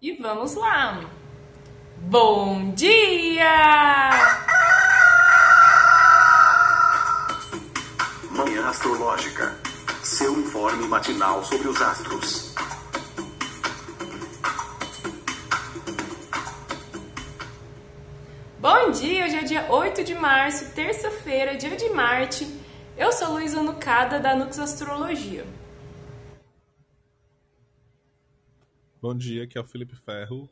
E vamos lá! Bom dia! Manhã Astrológica. Seu informe matinal sobre os astros. Bom dia! Hoje é dia 8 de março, terça-feira, dia de Marte. Eu sou Luísa Nucada, da Nux Astrologia. Bom dia, aqui é o Felipe Ferro.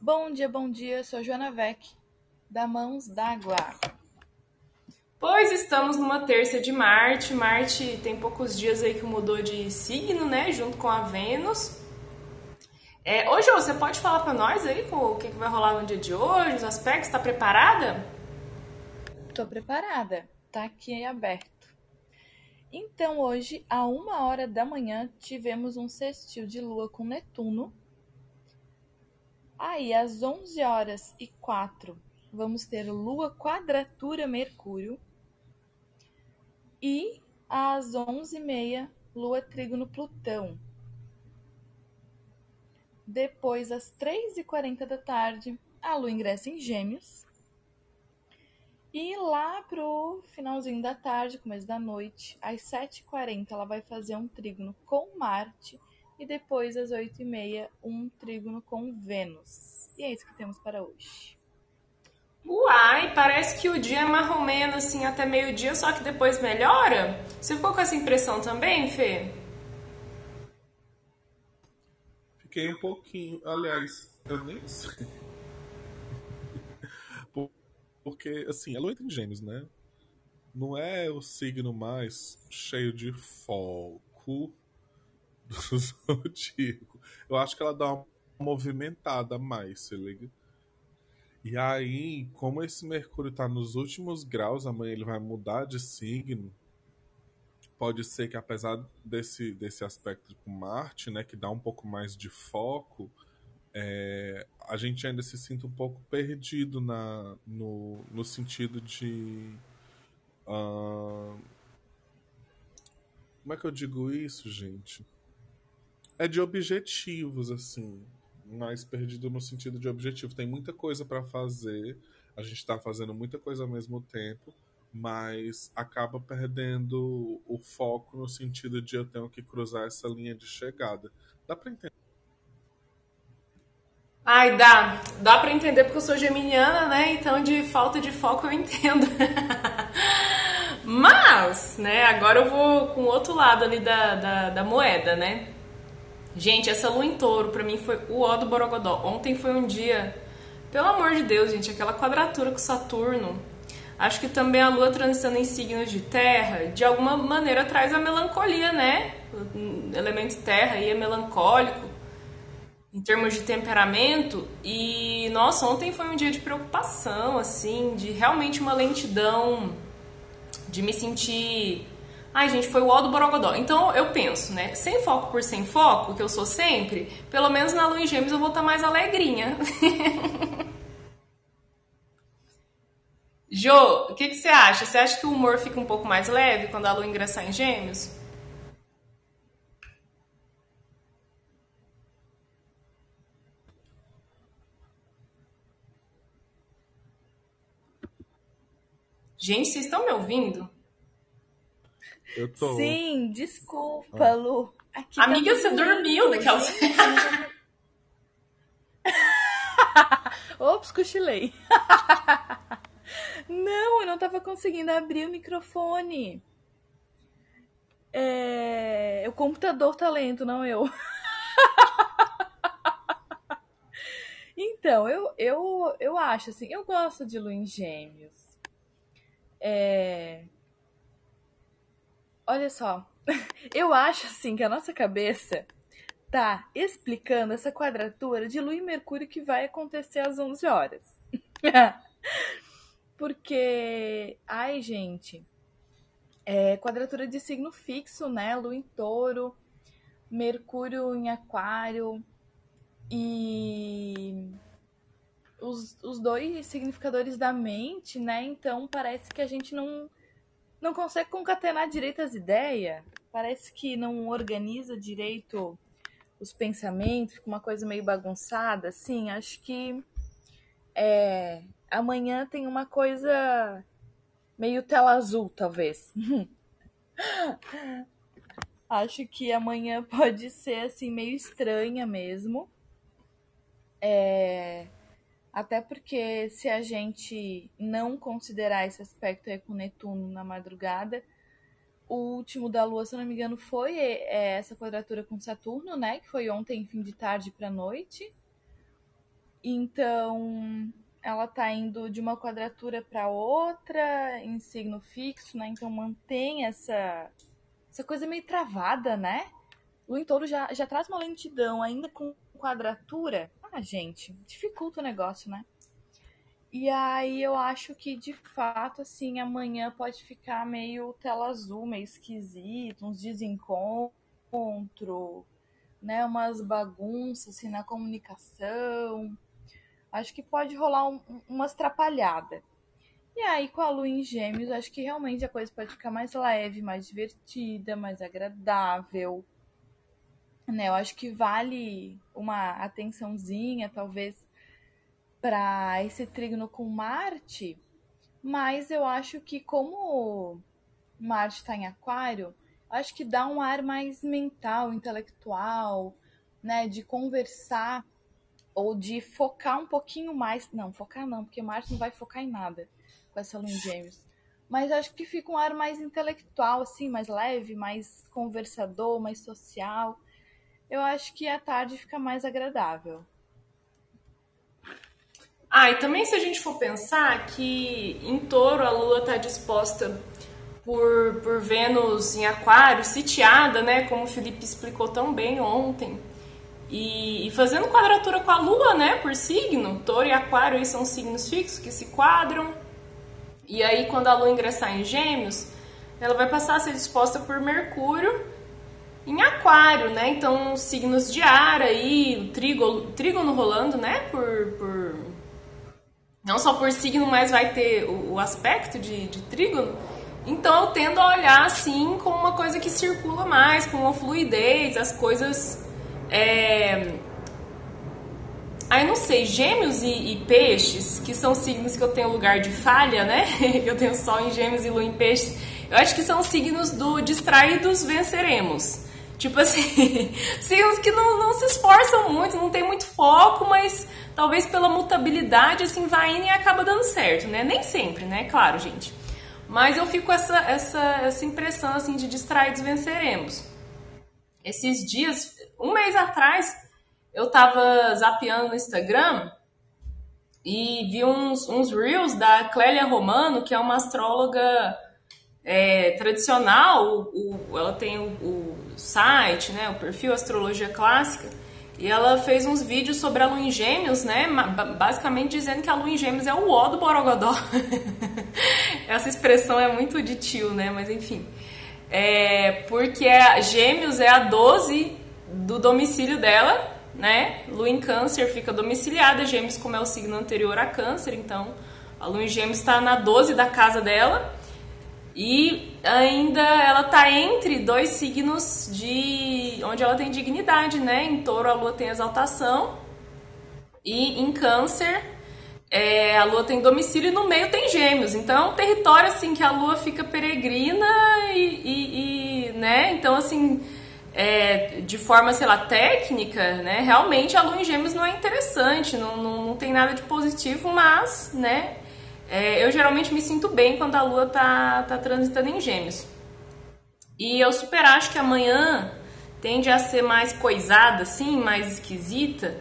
Bom dia, bom dia, sou Joana Vec, da Mãos d'Água. Pois estamos numa terça de Marte. Marte tem poucos dias aí que mudou de signo, né? Junto com a Vênus. É, hoje você pode falar para nós aí com o que, que vai rolar no dia de hoje, os aspectos? Está preparada? Tô preparada, tá aqui aberto. Então, hoje, a uma hora da manhã, tivemos um sextil de Lua com Netuno. Aí, às 11 horas e 4, vamos ter Lua quadratura Mercúrio. E às 11h30, Lua trígono Plutão. Depois, às 3h40 da tarde, a Lua ingressa em Gêmeos. E lá pro finalzinho da tarde, começo da noite, às 7h40, ela vai fazer um trígono com Marte. E depois, às 8h30, um trígono com Vênus. E é isso que temos para hoje. Uai, parece que o dia é mais ou menos assim até meio-dia, só que depois melhora? Você ficou com essa impressão também, Fê? Fiquei um pouquinho. Aliás, eu nem sei. Porque, assim, a lua entra em gêmeos, né? Não é o signo mais cheio de foco do zodíaco. Eu acho que ela dá uma movimentada mais, se liga? E aí, como esse Mercúrio tá nos últimos graus, amanhã ele vai mudar de signo. Pode ser que apesar desse, desse aspecto com Marte, né, que dá um pouco mais de foco, é, a gente ainda se sinta um pouco perdido na, no, no sentido de. Uh, como é que eu digo isso, gente? É de objetivos, assim. Mais perdido no sentido de objetivo. Tem muita coisa para fazer, a gente está fazendo muita coisa ao mesmo tempo, mas acaba perdendo o foco no sentido de eu tenho que cruzar essa linha de chegada. Dá para entender? Ai, dá. Dá pra entender porque eu sou geminiana, né? Então de falta de foco eu entendo. Mas, né, agora eu vou com o outro lado ali da, da, da moeda, né? Gente, essa lua em touro pra mim foi o ó do Borogodó. Ontem foi um dia, pelo amor de Deus, gente, aquela quadratura com Saturno. Acho que também a lua transitando em signos de terra, de alguma maneira traz a melancolia, né? O elemento terra aí é melancólico em termos de temperamento. E nossa, ontem foi um dia de preocupação, assim, de realmente uma lentidão, de me sentir. Ai, gente, foi o ó do Borogodó. Então eu penso, né? Sem foco por sem foco, que eu sou sempre, pelo menos na lua em gêmeos eu vou estar mais alegrinha. Jo, o que, que você acha? Você acha que o humor fica um pouco mais leve quando a lua ingressar em gêmeos? Gente, vocês estão me ouvindo? Eu tô. Sim, desculpa, ah. Lu. Aqui tá Amiga, tá você dormiu daquelas. Ops, cochilei. não, eu não tava conseguindo abrir o microfone. É... O computador tá lento, não eu. então, eu, eu, eu acho assim, eu gosto de Lu em Gêmeos. É... Olha só, eu acho assim que a nossa cabeça tá explicando essa quadratura de Lua e Mercúrio que vai acontecer às 11 horas. Porque, ai, gente, é quadratura de signo fixo, né? Lua em touro, Mercúrio em aquário e os, os dois significadores da mente, né? Então parece que a gente não, não consegue concatenar direito as ideias. Parece que não organiza direito os pensamentos, fica uma coisa meio bagunçada, assim, acho que é, amanhã tem uma coisa meio tela azul, talvez. acho que amanhã pode ser assim meio estranha mesmo. É, até porque se a gente não considerar esse aspecto aí com Netuno na madrugada, o último da Lua, se não me engano, foi é, essa quadratura com Saturno, né? Que foi ontem, fim de tarde para noite. Então, ela tá indo de uma quadratura para outra em signo fixo, né? Então mantém essa essa coisa meio travada, né? O entorno já, já traz uma lentidão, ainda com quadratura. Ah, gente, dificulta o negócio, né? E aí eu acho que de fato, assim, amanhã pode ficar meio tela azul, meio esquisito, uns desencontros, né? Umas bagunças assim na comunicação. Acho que pode rolar um, umas atrapalhada. E aí, com a lua em gêmeos, acho que realmente a coisa pode ficar mais leve, mais divertida, mais agradável. Né? Eu acho que vale uma atençãozinha, talvez, para esse trígono com Marte, mas eu acho que como Marte está em Aquário, acho que dá um ar mais mental, intelectual, né, de conversar ou de focar um pouquinho mais, não, focar não, porque Marte não vai focar em nada com essa lua em Gêmeos. Mas acho que fica um ar mais intelectual, assim, mais leve, mais conversador, mais social. Eu acho que a tarde fica mais agradável. Ah, e também se a gente for pensar que em touro a lua está disposta por, por Vênus em aquário, sitiada, né? Como o Felipe explicou tão bem ontem. E, e, fazendo quadratura com a lua, né? Por signo. Touro e aquário aí são signos fixos que se quadram. E aí quando a lua ingressar em gêmeos, ela vai passar a ser disposta por Mercúrio em aquário, né? Então signos de ar aí, o trígono, trígono rolando, né? Por, por não só por signo, mas vai ter o, o aspecto de, de trígono. Então eu tendo a olhar assim como uma coisa que circula mais, com uma fluidez, as coisas. É... Aí não sei, gêmeos e, e, peixes, que são signos que eu tenho lugar de falha, né? eu tenho sol em gêmeos e lua em peixes. Eu acho que são signos do distraídos venceremos. Tipo assim, signos que não, não se esforçam muito, não tem muito foco, mas talvez pela mutabilidade, assim, vai indo e acaba dando certo, né? Nem sempre, né? Claro, gente. Mas eu fico com essa, essa, essa impressão, assim, de distraídos venceremos. Esses dias, um mês atrás, eu tava zapeando no Instagram e vi uns, uns reels da Clélia Romano, que é uma astróloga é, tradicional. O, o, ela tem o, o site, né, o perfil Astrologia Clássica. E ela fez uns vídeos sobre a lua em gêmeos, né? Basicamente dizendo que a lua em gêmeos é o ó do Borogodó. Essa expressão é muito de tio, né? Mas enfim. É porque é, gêmeos é a 12 do domicílio dela, né? Lua em câncer fica domiciliada, gêmeos como é o signo anterior a câncer, então a lua em gêmeos está na 12 da casa dela. E ainda ela tá entre dois signos de onde ela tem dignidade, né? Em Touro a Lua tem exaltação e em Câncer é, a Lua tem domicílio e no meio tem Gêmeos. Então é um território assim que a Lua fica peregrina e, e, e né? Então assim é, de forma, sei lá, técnica, né? Realmente a Lua em Gêmeos não é interessante, não, não, não tem nada de positivo, mas, né? É, eu geralmente me sinto bem quando a lua tá, tá transitando em gêmeos. E eu super acho que amanhã tende a ser mais coisada, assim, mais esquisita,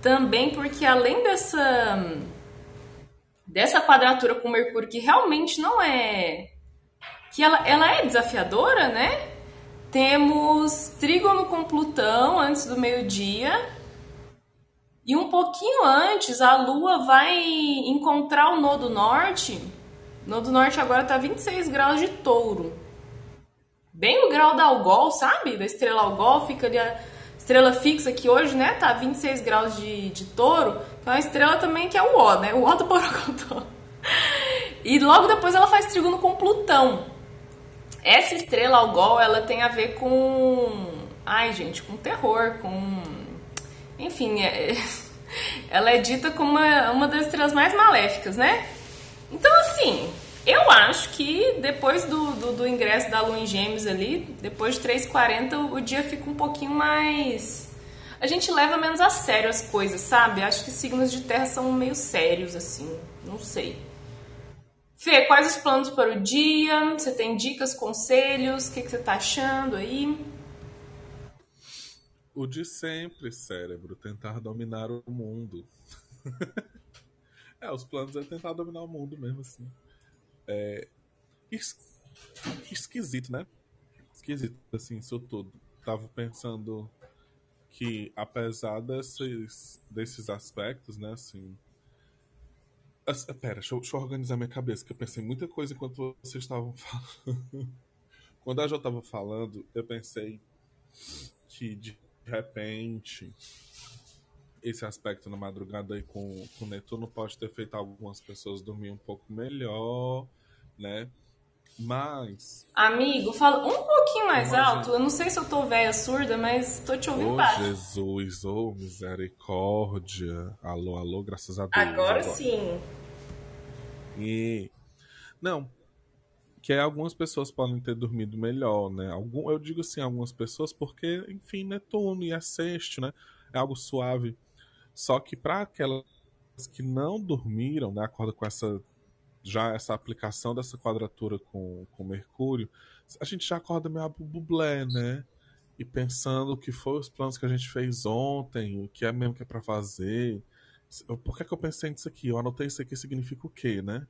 também porque além dessa dessa quadratura com Mercúrio que realmente não é que ela, ela é desafiadora, né? Temos trígono com Plutão antes do meio-dia e um pouquinho antes, a Lua vai encontrar o Nodo Norte. O Nodo Norte agora está 26 graus de touro. Bem o grau da Algol, sabe? Da estrela Algol, fica ali a estrela fixa que hoje, né, tá 26 graus de, de touro. Então uma estrela também que é o O, né? O O do Borogodó. E logo depois ela faz trígono com Plutão. Essa estrela Algol, ela tem a ver com... Ai, gente, com terror, com enfim, é, ela é dita como uma, uma das estrelas mais maléficas, né? Então, assim, eu acho que depois do, do, do ingresso da Lua em Gêmeos ali, depois de 3h40, o dia fica um pouquinho mais. A gente leva menos a sério as coisas, sabe? Acho que signos de terra são meio sérios, assim. Não sei. Fê, quais os planos para o dia? Você tem dicas, conselhos? O que, que você tá achando aí? O de sempre, cérebro, tentar dominar o mundo. é, os planos é tentar dominar o mundo mesmo, assim. É... Es... Esquisito, né? Esquisito, assim, isso tudo. Tava pensando que, apesar desses, desses aspectos, né, assim, Pera, deixa eu, deixa eu, organizar minha cabeça, que eu pensei muita coisa enquanto vocês estavam falando. Quando a Jo estava falando, eu pensei que de repente esse aspecto na madrugada aí com, com Netuno pode ter feito algumas pessoas dormir um pouco melhor, né? Mas. Amigo, fala um pouquinho mais alto. Eu não sei se eu tô velha surda, mas tô te ouvindo oh, baixo. Jesus, oh misericórdia. Alô, alô, graças a Deus. Agora, agora. sim. E. Não. Que algumas pessoas podem ter dormido melhor, né? Algum, eu digo assim, algumas pessoas, porque, enfim, Netuno e é sexto, né? É algo suave. Só que para aquelas que não dormiram, né? Acorda com essa já essa aplicação dessa quadratura com, com Mercúrio, a gente já acorda meio bublé, né? E pensando o que foi os planos que a gente fez ontem, o que é mesmo que é para fazer. Por que, é que eu pensei nisso aqui? Eu anotei isso aqui significa o quê, né?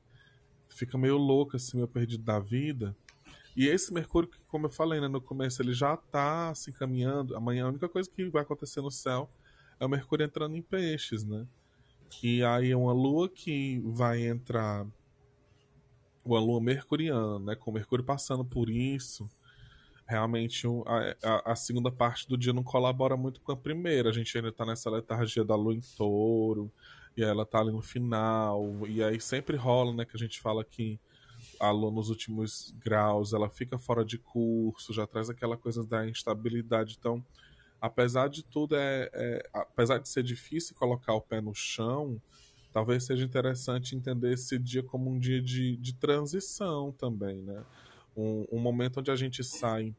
Fica meio louco, assim, meio perdido da vida. E esse Mercúrio, como eu falei né, no começo, ele já tá se encaminhando. Amanhã a única coisa que vai acontecer no céu é o Mercúrio entrando em peixes, né? E aí é uma lua que vai entrar uma lua mercuriana, né? Com Mercúrio passando por isso, realmente a, a, segunda parte do dia não colabora muito com a primeira. A gente ainda tá nessa letargia da lua em touro, e ela tá ali no final, e aí sempre rola, né? Que a gente fala que a lua nos últimos graus ela fica fora de curso, já traz aquela coisa da instabilidade. Então, apesar de tudo, é, é apesar de ser difícil colocar o pé no chão talvez seja interessante entender esse dia como um dia de, de transição também, né? Um, um momento onde a gente sai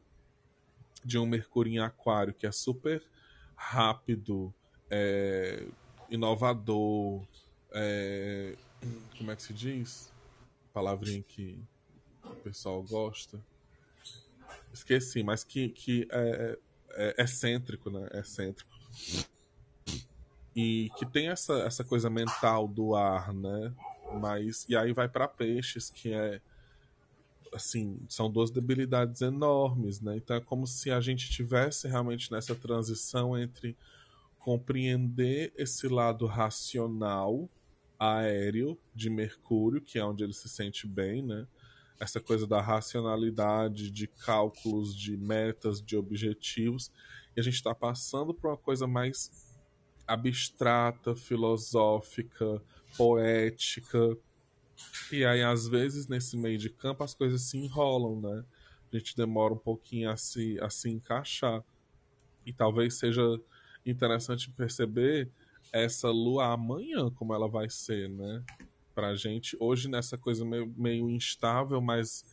de um Mercúrio em Aquário que é super rápido, é, inovador, é, como é que se diz? Palavrinha que o pessoal gosta. Esqueci, mas que, que é, é, é excêntrico, né? É excêntrico e que tem essa, essa coisa mental do ar, né? Mas e aí vai para peixes que é assim são duas debilidades enormes, né? Então é como se a gente tivesse realmente nessa transição entre compreender esse lado racional aéreo de Mercúrio, que é onde ele se sente bem, né? Essa coisa da racionalidade, de cálculos, de metas, de objetivos, e a gente está passando por uma coisa mais abstrata, filosófica, poética. E aí, às vezes, nesse meio de campo, as coisas se enrolam, né? A gente demora um pouquinho a se, a se encaixar. E talvez seja interessante perceber essa lua amanhã, como ela vai ser, né? Pra gente, hoje nessa coisa meio, meio instável, mas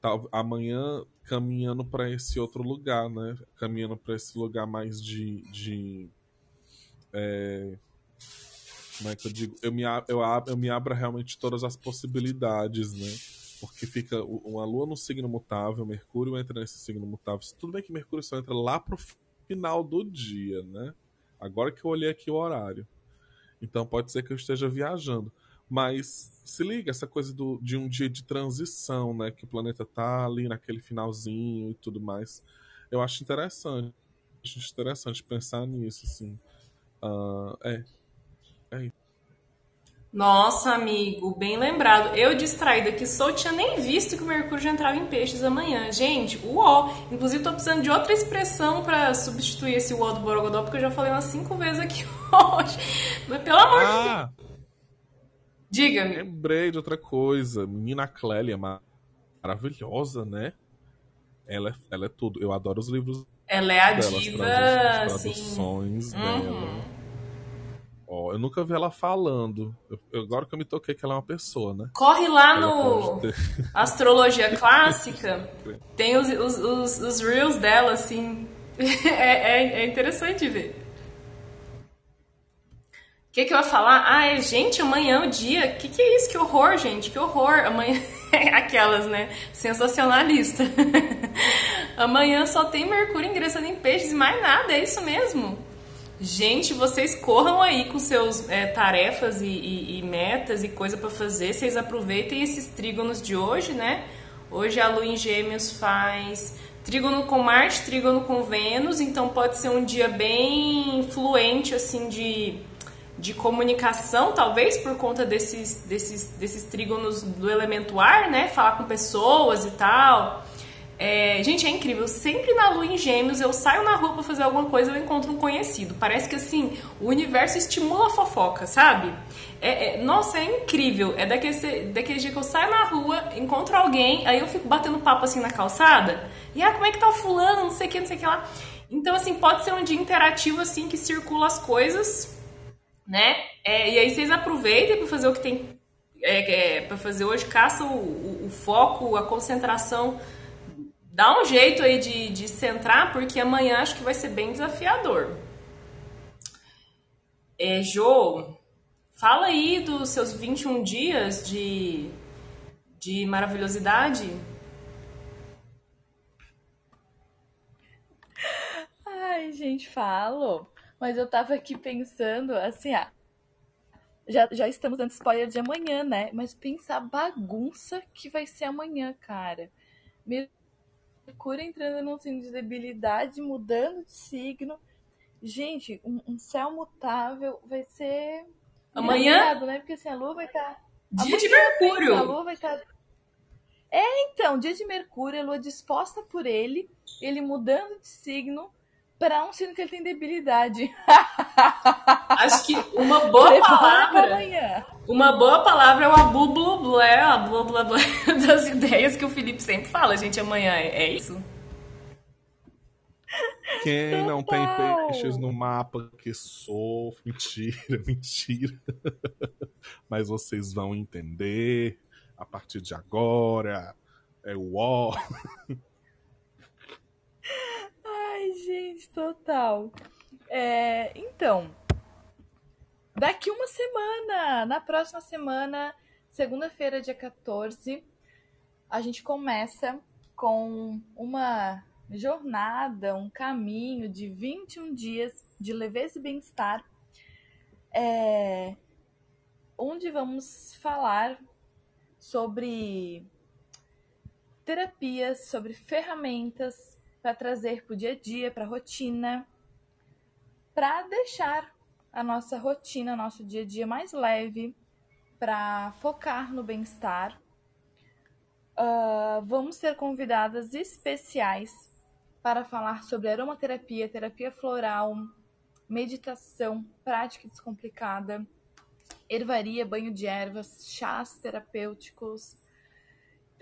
tal, amanhã caminhando para esse outro lugar, né? Caminhando para esse lugar mais de, de é, como é que eu digo? Eu me, eu, eu me abro realmente todas as possibilidades, né? Porque fica uma lua no signo mutável, Mercúrio entra nesse signo mutável. Tudo bem que Mercúrio só entra lá pro final do dia, né? Agora que eu olhei aqui o horário. Então pode ser que eu esteja viajando. Mas se liga, essa coisa do, de um dia de transição, né? Que o planeta tá ali naquele finalzinho e tudo mais. Eu acho interessante. Acho interessante pensar nisso, assim. Uh, é. É Nossa, amigo, bem lembrado. Eu distraída que só tinha nem visto que o Mercúrio já entrava em peixes amanhã. Gente, uó. Inclusive, tô precisando de outra expressão para substituir esse uó do Borogodó, porque eu já falei umas cinco vezes aqui hoje. Mas pelo amor ah, de Deus. Diga-me. Lembrei de outra coisa. Menina Clélia, maravilhosa, né? Ela é, ela é tudo. Eu adoro os livros ela é a dela, diva, as traduções uhum. dela. Eu nunca vi ela falando. Eu, agora que eu me toquei que ela é uma pessoa, né? Corre lá no Astrologia Clássica. Tem os, os, os, os reels dela, assim. é, é, é interessante ver. O que, que eu ia falar? Ah, é, gente, amanhã é o dia. O que, que é isso? Que horror, gente, que horror. Amanhã. Aquelas, né? Sensacionalista. amanhã só tem Mercúrio ingressando em peixes e mais nada, é isso mesmo. Gente, vocês corram aí com seus é, tarefas e, e, e, metas e coisa para fazer. Vocês aproveitem esses trígonos de hoje, né? Hoje a Lua em Gêmeos faz trígono com Marte, trígono com Vênus, então pode ser um dia bem fluente assim de, de comunicação, talvez por conta desses, desses, desses trígonos do elemento ar, né? Falar com pessoas e tal. É, gente, é incrível. Sempre na lua em gêmeos, eu saio na rua pra fazer alguma coisa eu encontro um conhecido. Parece que assim, o universo estimula a fofoca, sabe? É, é, nossa, é incrível. É daquele, daquele dia que eu saio na rua, encontro alguém, aí eu fico batendo papo assim na calçada. E ah, como é que tá o fulano? Não sei o que, não sei o que lá. Então, assim, pode ser um dia interativo, assim, que circula as coisas, né? É, e aí vocês aproveitem para fazer o que tem é, é para fazer hoje, caça o, o, o foco, a concentração dá um jeito aí de, de centrar, porque amanhã acho que vai ser bem desafiador. É, fala aí dos seus 21 dias de, de maravilhosidade. Ai, gente, falo. Mas eu tava aqui pensando, assim, ah, já, já estamos dando spoiler de amanhã, né? Mas pensar a bagunça que vai ser amanhã, cara. Meu Mercúrio entrando num signo de debilidade, mudando de signo. Gente, um, um céu mutável vai ser. Amanhã? Né? Porque assim, a lua vai estar. Tá... Dia de Mercúrio! A lua vai estar. Tá... É, então, dia de Mercúrio, a lua disposta por ele, ele mudando de signo para um signo que ele tem debilidade. Acho que uma boa palavra. Uma boa palavra é o abu blu blu, é a blu blu blu das ideias que o Felipe sempre fala, gente, amanhã. É, é isso? Quem não tem peixes no mapa que sofre. Mentira, mentira. Mas vocês vão entender a partir de agora. É o ó. Gente, total. É, então, daqui uma semana, na próxima semana, segunda-feira, dia 14, a gente começa com uma jornada, um caminho de 21 dias de leveza e bem-estar, é, onde vamos falar sobre terapias, sobre ferramentas para trazer para o dia a dia, para a rotina, para deixar a nossa rotina, nosso dia a dia mais leve, para focar no bem-estar. Uh, vamos ter convidadas especiais para falar sobre aromaterapia, terapia floral, meditação, prática descomplicada, ervaria, banho de ervas, chás terapêuticos.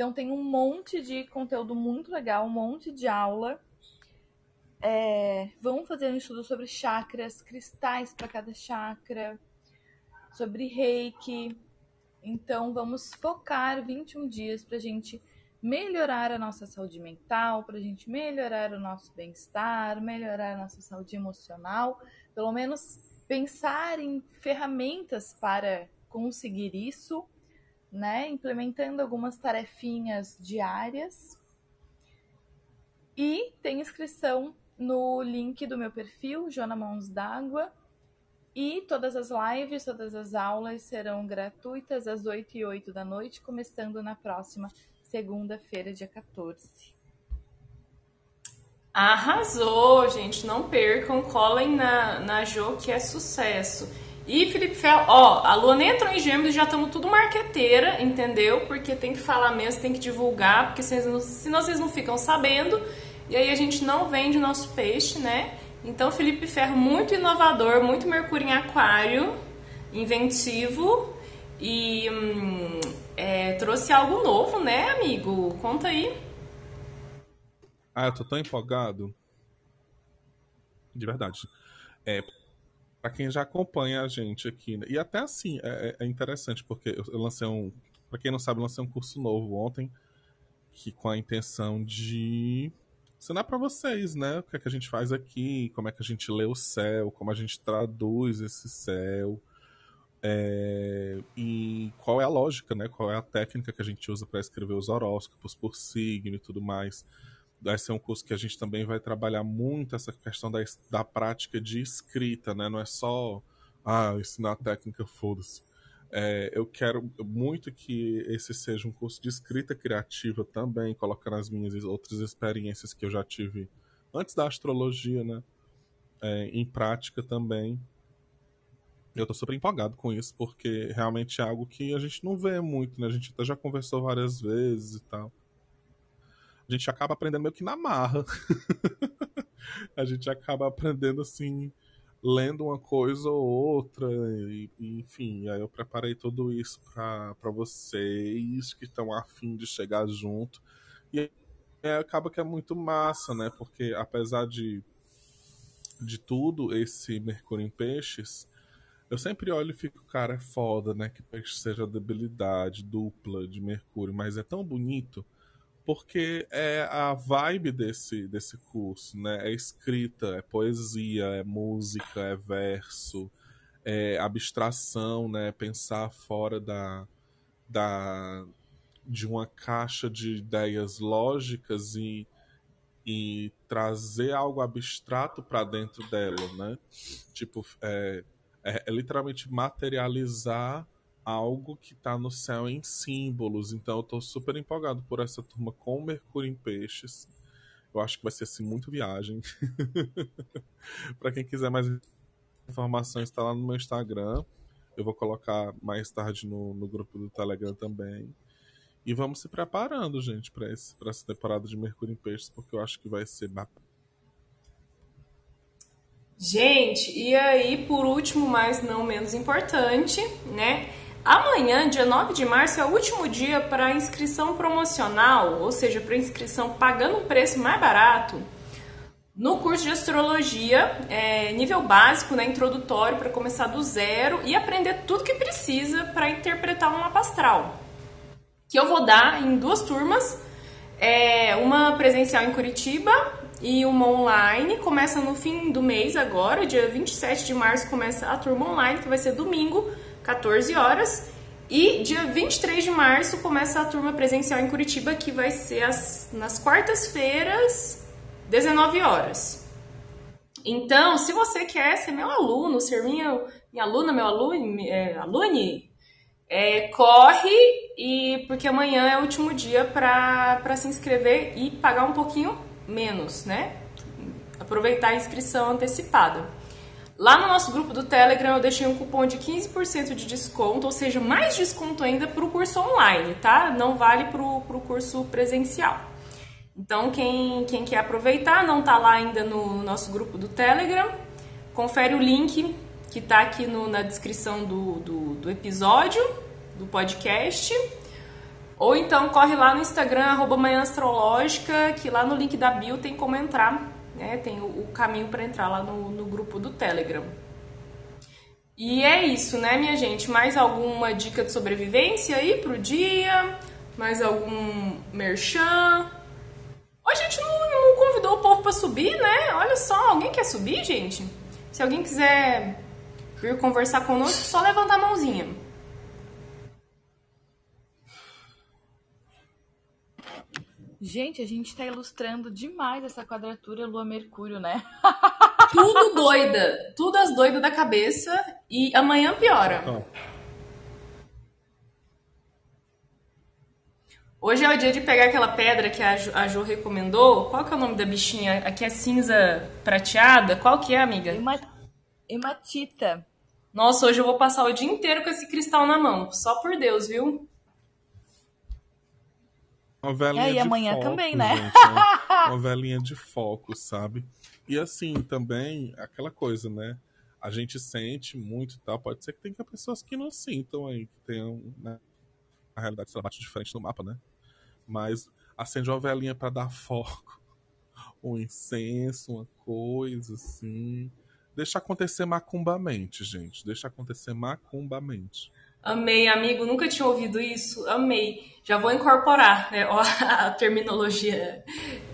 Então tem um monte de conteúdo muito legal, um monte de aula. É, vamos fazer um estudo sobre chakras, cristais para cada chakra, sobre reiki. Então, vamos focar 21 dias para a gente melhorar a nossa saúde mental, para a gente melhorar o nosso bem-estar, melhorar a nossa saúde emocional, pelo menos pensar em ferramentas para conseguir isso, né? Implementando algumas tarefinhas diárias. E tem inscrição no link do meu perfil, Jona Mãos d'Água. E todas as lives, todas as aulas serão gratuitas às 8 e 8 da noite, começando na próxima segunda-feira, dia 14. Arrasou, gente. Não percam, colhem na, na Jo, que é sucesso. E Felipe Fel, ó, a Luana entrou em gêmeos e já estamos tudo marqueteira, entendeu? Porque tem que falar mesmo, tem que divulgar, porque senão vocês não ficam sabendo. E aí a gente não vende nosso peixe, né? Então Felipe Ferro muito inovador, muito Mercúrio em Aquário, inventivo e hum, é, trouxe algo novo, né, amigo? Conta aí. Ah, eu tô tão empolgado. De verdade. É, para quem já acompanha a gente aqui. Né? E até assim, é, é, é interessante, porque eu lancei um. Para quem não sabe, eu lancei um curso novo ontem, que com a intenção de ensinar para vocês, né? O que é que a gente faz aqui, como é que a gente lê o céu, como a gente traduz esse céu. É, e qual é a lógica, né? Qual é a técnica que a gente usa para escrever os horóscopos por signo e tudo mais vai ser um curso que a gente também vai trabalhar muito essa questão da, da prática de escrita, né? Não é só ah, ensinar técnica, foda-se. É, eu quero muito que esse seja um curso de escrita criativa também, colocando as minhas outras experiências que eu já tive antes da astrologia, né? É, em prática também. Eu tô super empolgado com isso, porque realmente é algo que a gente não vê muito, né? A gente até já conversou várias vezes e tal a gente acaba aprendendo meio que na marra. a gente acaba aprendendo assim, lendo uma coisa ou outra, e, enfim, aí eu preparei tudo isso para vocês que estão afim de chegar junto. E é, acaba que é muito massa, né? Porque apesar de, de tudo, esse Mercúrio em Peixes, eu sempre olho e fico, cara, é foda, né? Que peixe seja debilidade dupla de Mercúrio, mas é tão bonito porque é a vibe desse, desse curso, né? É escrita, é poesia, é música, é verso, é abstração, né? Pensar fora da, da de uma caixa de ideias lógicas e, e trazer algo abstrato para dentro dela, né? Tipo, é, é, é literalmente materializar algo que está no céu em símbolos. Então eu tô super empolgado por essa turma com Mercúrio em Peixes. Eu acho que vai ser assim muito viagem. para quem quiser mais informações, está lá no meu Instagram. Eu vou colocar mais tarde no, no grupo do Telegram também. E vamos se preparando, gente, para essa temporada de Mercúrio em Peixes, porque eu acho que vai ser bacana. Gente, e aí, por último, mas não menos importante, né? Amanhã, dia 9 de março, é o último dia para inscrição promocional, ou seja, para inscrição pagando um preço mais barato no curso de astrologia, é, nível básico, né, introdutório, para começar do zero e aprender tudo que precisa para interpretar um mapa astral. Que eu vou dar em duas turmas, é, uma presencial em Curitiba e uma online. Começa no fim do mês agora, dia 27 de março começa a turma online, que vai ser domingo 14 horas. E dia 23 de março começa a turma presencial em Curitiba, que vai ser as, nas quartas-feiras, 19 horas. Então, se você quer ser meu aluno, ser minha, minha aluna, meu aluno, é, alune, é, corre e porque amanhã é o último dia para se inscrever e pagar um pouquinho menos, né? Aproveitar a inscrição antecipada. Lá no nosso grupo do Telegram eu deixei um cupom de 15% de desconto, ou seja, mais desconto ainda para o curso online, tá? Não vale para o curso presencial. Então, quem, quem quer aproveitar, não está lá ainda no nosso grupo do Telegram, confere o link que está aqui no, na descrição do, do, do, episódio, do podcast. Ou então corre lá no Instagram, arroba Manhã Astrológica, que lá no link da bio tem como entrar né? Tem o, o caminho para entrar lá no, no grupo do Telegram. E é isso, né, minha gente? Mais alguma dica de sobrevivência aí pro dia? Mais algum merchan? A gente não, não convidou o povo para subir, né? Olha só, alguém quer subir, gente? Se alguém quiser vir conversar conosco, só levanta a mãozinha. Gente, a gente tá ilustrando demais essa quadratura Lua-Mercúrio, né? Tudo doida. Tudo as doidas da cabeça. E amanhã piora. Hoje é o dia de pegar aquela pedra que a Jo, a recomendou. Qual que é o nome da bichinha? Aqui é cinza prateada. Qual que é, amiga? Hematita. Nossa, hoje eu vou passar o dia inteiro com esse cristal na mão. Só por Deus, viu? Uma velinha é, e amanhã foco, também, né? Gente, uma, uma velinha de foco, sabe? E assim, também, aquela coisa, né? A gente sente muito e tal. Pode ser que tenha pessoas que não sintam aí, que tenham, né? A realidade se bate diferente no mapa, né? Mas acende uma velinha para dar foco. Um incenso, uma coisa assim. Deixa acontecer macumbamente, gente. Deixa acontecer macumbamente. Amei, amigo. Nunca tinha ouvido isso. Amei. Já vou incorporar né, a terminologia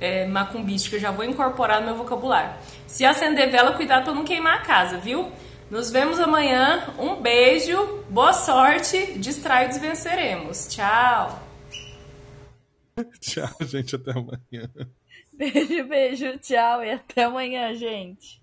é, macumbística. Já vou incorporar no meu vocabulário. Se acender vela, cuidado para não queimar a casa, viu? Nos vemos amanhã. Um beijo. Boa sorte. Distraídos venceremos. Tchau. Tchau, gente. Até amanhã. Beijo, beijo. Tchau e até amanhã, gente.